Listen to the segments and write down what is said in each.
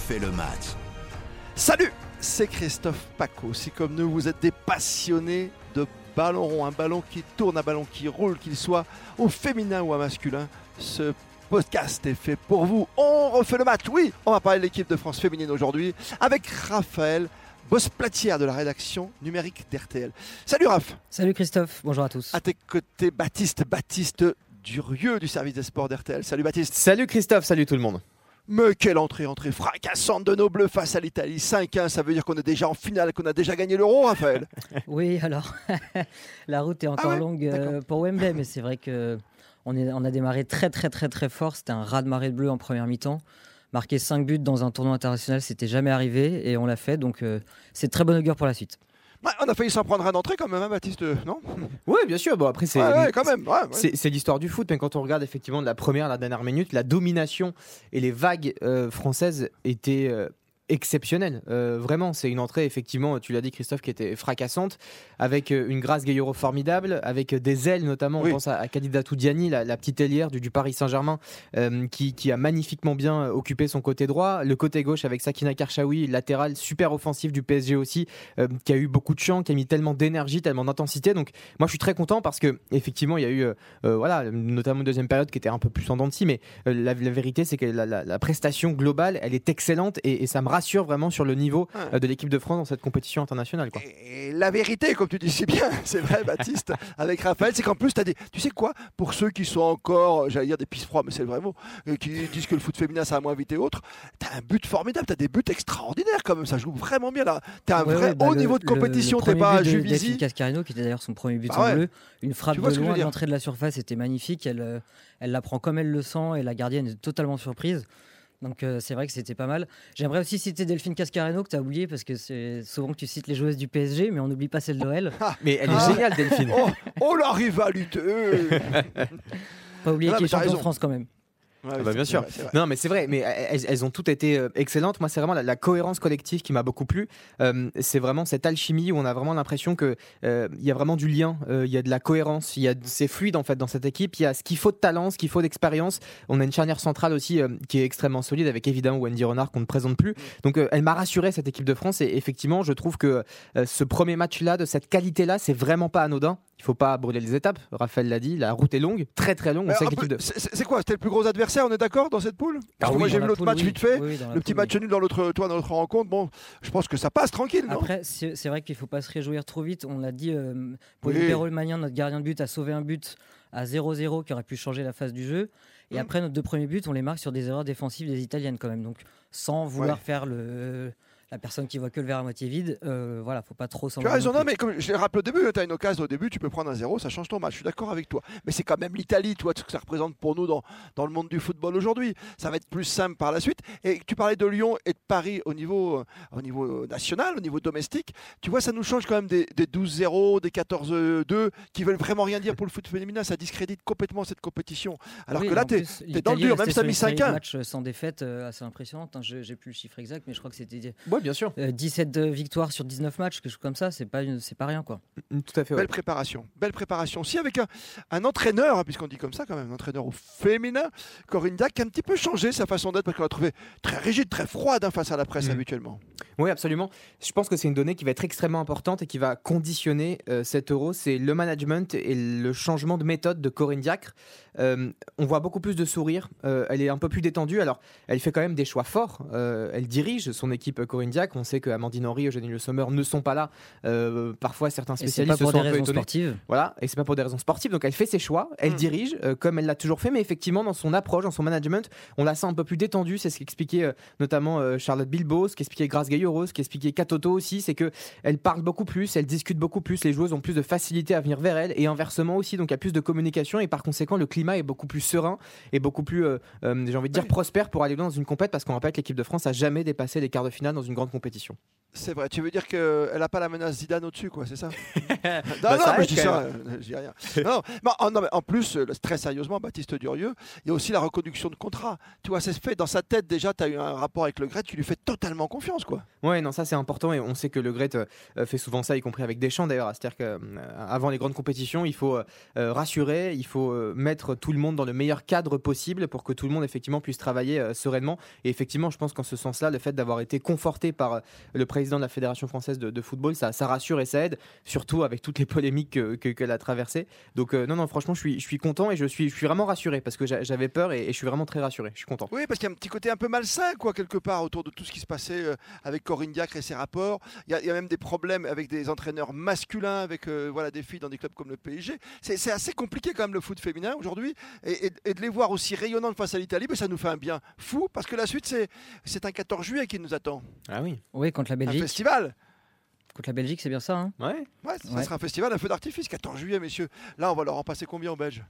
refait le match. Salut, c'est Christophe Paco. Si comme nous, vous êtes des passionnés de ballon rond, un ballon qui tourne, un ballon qui roule, qu'il soit au féminin ou au masculin, ce podcast est fait pour vous. On refait le match, oui, on va parler de l'équipe de France féminine aujourd'hui avec Raphaël Boss-Platière de la rédaction numérique d'RTL. Salut Raph Salut Christophe, bonjour à tous. À tes côtés, Baptiste, Baptiste Durieux du service des sports d'RTL. Salut Baptiste. Salut Christophe, salut tout le monde. Mais quelle entrée, entrée fracassante de nos bleus face à l'Italie. 5-1, ça veut dire qu'on est déjà en finale, qu'on a déjà gagné l'euro, Raphaël Oui, alors, la route est encore Ah ouais longue euh, pour Wembley, mais c'est vrai que on, est, on a démarré très très très très fort. C'était un raz de marée de bleu en première mi-temps. Marquer 5 buts dans un tournoi international, c'était jamais arrivé et on l'a fait, donc euh, c'est très bon augure pour la suite. Ouais, On a failli s'en prendre un d'entrée quand même, hein, Baptiste, non? Oui, bien sûr. Bon, après, c'est ouais, ouais, ouais, l'histoire du foot. Mais quand on regarde effectivement de la première à la dernière minute, la domination et les vagues euh, françaises étaient euh, exceptionnelles. Euh, vraiment, c'est une entrée, effectivement, tu l'as dit, Christophe, qui était fracassante, avec euh, une Grâce Gaillero formidable, avec euh, des ailes notamment. Oui. On pense à, à Kadida Toudiani, la, la petite ailière du, du Paris Saint-Germain, euh, qui, qui a magnifiquement bien occupé son côté droit. Le côté gauche avec Sakina Karchaoui, latéral super offensif du PSG aussi, euh, qui a eu beaucoup de champ, qui a mis tellement d'énergie, tellement d'intensité. Donc, moi, je suis très content parce que effectivement, il y a eu, voilà, notamment une deuxième période qui était un peu plus en dents de scie, mais la, la vérité, c'est que la prestation globale, elle est excellente et, et ça me rassure vraiment sur le niveau Ouais. euh, de l'équipe de France dans cette compétition internationale. Quoi. Et la vérité, comme tu dis si bien, c'est vrai, Baptiste, avec Raphaël, c'est qu'en plus, tu as des. Tu sais quoi Pour ceux qui sont encore, j'allais dire des pisse froids, mais c'est le vrai mot, euh, qui disent que le foot féminin, ça a moins vite et autres, tu as un but formidable, tu as des buts extraordinaires quand même, ça joue vraiment bien là. Tu as un Ouais, vrai ouais, bah, haut le- niveau de compétition, t'es premier pas but de Juvisy. Cascarino, qui était d'ailleurs son premier but Bah en bleu. Une frappe vois de ce que je loin veux à dire l'entrée de la surface était magnifique. Elle, euh, elle la prend comme elle le sent et la gardienne est totalement surprise. Donc euh, c'est vrai que c'était pas mal. J'aimerais aussi citer Delphine Cascareno que tu as oublié parce que c'est souvent que tu cites les joueuses du PSG, mais on n'oublie pas celle de l'OL. Mais elle est Ah. géniale, Delphine. Oh, oh la rivalité Pas oublier Ah, qu'il est champion de. France quand même. Ouais, bah, c'est- bien sûr. vrai. Non, mais c'est vrai, mais elles, elles ont toutes été euh, excellentes. Moi, c'est vraiment la, la cohérence collective qui m'a beaucoup plu. Euh, c'est vraiment cette alchimie où on a vraiment l'impression que euh, il y a vraiment du lien, euh, il y a de la cohérence, il y a c'est fluide en fait dans cette équipe. Il y a ce qu'il faut de talent, ce qu'il faut d'expérience. On a une charnière centrale aussi qui est extrêmement solide avec évidemment Wendy Renard qu'on ne présente plus. Donc, euh, elle m'a rassuré cette équipe de France et effectivement, je trouve que ce premier match-là de cette qualité-là, c'est vraiment pas anodin. Il faut pas brûler les étapes. Raphaël l'a dit, la route est longue, très très longue. De C'est quoi? C'était le plus gros adversaire, on est d'accord, dans cette poule? Parce oui, moi j'ai vu la l'autre match oui. vite fait. Oui, Le petit poule, oui. match nul dans l'autre, toi, dans notre rencontre, bon, je pense que ça passe tranquille, non? Après, c'est vrai qu'il ne faut pas se réjouir trop vite. On l'a dit, euh, Pauline Oui. Perrault-Magnan, notre gardien de but, a sauvé un but à 0-0 qui aurait pu changer la phase du jeu. Et Mm. après, nos deux premiers buts, on les marque sur des erreurs défensives des Italiennes quand même. Donc, sans vouloir Ouais. faire le, la personne qui voit que le verre à moitié vide, euh, voilà, faut pas trop s'en Tu as raison, non mais comme je l'ai rappelé au début, tu as une occasion au début, tu peux prendre un zéro, ça change ton match. Je suis d'accord avec toi. Mais c'est quand même l'Italie, toi, ce que ça représente pour nous dans, dans le monde du football aujourd'hui. Ça va être plus simple par la suite. Et tu parlais de Lyon et de Paris au niveau, euh, au niveau national, au niveau domestique. Tu vois, ça nous change quand même des, des 12-0, des 14-2, qui veulent vraiment rien dire pour le foot féminin. Ça discrédite complètement cette compétition. Alors Oui, que là, tu es, t'es dans le dur, même ça mis une série de 5-1. matchs sans défaite euh, assez impressionnante. hein. Je J'ai plus le chiffre exact, mais je crois que c'était Ouais, bien sûr. euh, 17 victoires sur 19 matchs, quelque chose comme ça. C'est pas, une- c'est pas rien, quoi. Mm, Tout à fait. ouais. Belle préparation, belle préparation. Si avec un, un entraîneur, hein, puisqu'on dit comme ça quand même, un entraîneur au féminin, Corinne Dac, qui a un petit peu changé sa façon d'être parce qu'on l'a trouvé très rigide, très froide hein, face à la presse Mhm. habituellement. Oui, absolument. Je pense que c'est une donnée qui va être extrêmement importante et qui va conditionner euh, cet euro. C'est le management et le changement de méthode de Corinne Diacre. Euh, on voit beaucoup plus de sourire. Euh, elle est un peu plus détendue. Alors, elle fait quand même des choix forts. Euh, elle dirige son équipe euh, On sait que Amandine Henry, Eugénie Le Sommer ne sont pas là. Euh, parfois, certains spécialistes pas se sont des un peu raisons étonnés. sportives. Voilà, et c'est pas pour des raisons sportives. Donc elle fait ses choix, elle Mm. dirige euh, comme elle l'a toujours fait, mais effectivement dans son approche, dans son management, on la sent un peu plus détendue. C'est ce qu'expliquait euh, notamment euh, Charlotte Bilbao, ce qu'expliquait Grace Gailloro, ce qu'expliquait Katoto aussi, c'est que elle parle beaucoup plus, elle discute beaucoup plus, les joueuses ont plus de facilité à venir vers elle et inversement aussi. Donc il y a plus de communication et par conséquent le climat est beaucoup plus serein et beaucoup plus, euh, euh, j'ai envie de dire, Oui. prospère pour aller dans une compète parce qu'on rappelle que l'équipe de France a jamais dépassé les quarts de finale dans une grande compétition. C'est vrai, tu veux dire qu'elle n'a pas la menace Zidane au-dessus, quoi, c'est ça Non, Bah, non, ça mais aide je dis ça, euh, je dis rien. Non, mais en, non, mais en plus, euh, très sérieusement, Baptiste Durieux, il y a aussi la reconduction de contrat. Tu vois, c'est fait dans sa tête déjà, tu as eu un rapport avec le Gret, tu lui fais totalement confiance, quoi. Ouais, non, ça c'est important et on sait que le Gret euh, fait souvent ça, y compris avec Deschamps d'ailleurs. C'est-à-dire qu'avant les grandes compétitions, il faut rassurer, il faut mettre tout le monde dans le meilleur cadre possible pour que tout le monde effectivement puisse travailler sereinement. Et effectivement, je pense qu'en ce sens-là, le fait d'avoir été conforté par le président de la Fédération française de, de football, ça, ça rassure et ça aide, surtout avec toutes les polémiques que- que- qu'elle a traversées. Donc euh, non, non, franchement, je suis, je suis content et je suis, je suis vraiment rassuré parce que j'a- j'avais peur et, et je suis vraiment très rassuré. Je suis content. Oui, parce qu'il y a un petit côté un peu malsain, quoi, quelque part, autour de tout ce qui se passait euh, avec Corinne Diacre et ses rapports. Il y, a- il y a même des problèmes avec des entraîneurs masculins, avec euh, voilà, des filles dans des clubs comme le PSG. C'est assez compliqué quand même le foot féminin aujourd'hui. Et, et- et de les voir aussi rayonnantes face à l'Italie, ben, ça nous fait un bien fou, parce que la suite, c'est un 14 juillet qui nous attend. Ah oui. Oui, contre la Un festival. Contre la Belgique, c'est bien ça. hein Ouais. Ouais, ça Ouais. sera un festival, un feu d'artifice, 14 juillet, messieurs. Là, on va leur en passer combien aux Belges?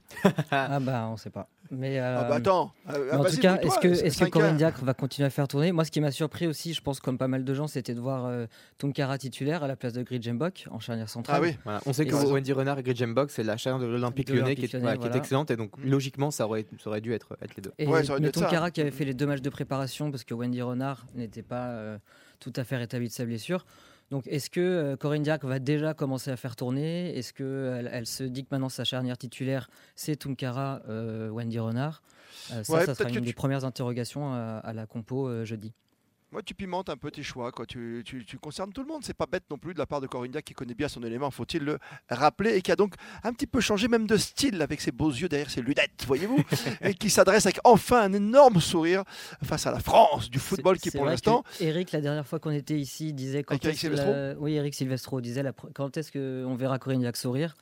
Ah bah, on sait pas. Mais Ah euh, bah attends. euh, Mais en vas-y, tout cas, est-ce que, est-ce que 5 Corinne. Diacre va continuer à faire tourner? Moi, ce qui m'a surpris aussi, je pense, comme pas mal de gens, c'était de voir euh, Tunkara titulaire à la place de Gridjembok en charnière centrale. Ah oui. Voilà. On sait que Et Wendy Renard et Box, c'est la chaîne de l'Olympique lyonnais qui, est, voilà, qui est excellente et donc logiquement ça aurait, ça aurait dû être, être les deux. Et Ouais, ça mais. Tunkara qui avait fait les deux matchs de préparation parce que Wendy Renard n'était pas euh, tout à fait rétablie de sa blessure. Donc, est-ce que euh, Corinne Diacre va déjà commencer à faire tourner? Est-ce qu'elle elle se dit que maintenant sa charnière titulaire, c'est Tunkara, euh, Wendy Renard? Euh, Ça, Ouais, ça sera une tu- des premières interrogations à, à la compo euh, jeudi. Moi, tu pimentes un peu tes choix. Quoi. Tu, tu, tu concernes tout le monde. C'est pas bête non plus de la part de Corinne Diacre qui connaît bien son élément, faut-il le rappeler, et qui a donc un petit peu changé même de style avec ses beaux yeux derrière ses lunettes, voyez-vous, et qui s'adresse avec enfin un énorme sourire face à la France du football qui, pour l'instant, Eric, la dernière fois qu'on était ici, disait quand Eric est-ce que la- Oui, Eric Silvestro disait la quand est-ce qu'on verra Corinne Diacre sourire?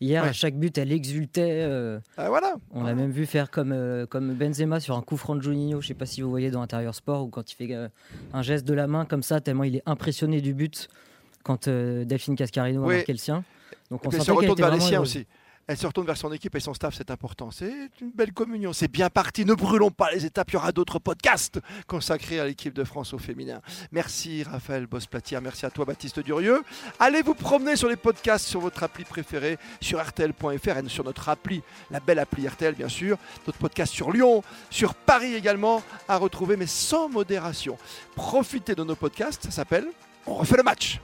Hier, Ouais. à chaque but, elle exultait. euh, ah, voilà. on l'a même vu faire comme, euh, comme Benzema sur un coup franc de Juninho. Je sais pas si vous voyez dans Intérieur Sport ou quand il fait euh, un geste de la main comme ça, tellement il est impressionné du but quand euh, Delphine Cascarino a Oui. marqué le sien. Donc on sentait qu'elle était vers les vraiment siens heureuse. aussi. Elle se retourne vers son équipe et son staff, c'est important. C'est une belle communion. C'est bien parti. Ne brûlons pas les étapes. Il y aura d'autres podcasts consacrés à l'équipe de France au féminin. Merci Raphaël Bosplatière. Merci à toi Baptiste Durieux. Allez vous promener sur les podcasts sur votre appli préférée, sur RTL.fr et sur notre appli, la belle appli RTL bien sûr. D'autres podcasts sur Lyon, sur Paris également à retrouver, mais sans modération. Profitez de nos podcasts. Ça s'appelle On refait le match.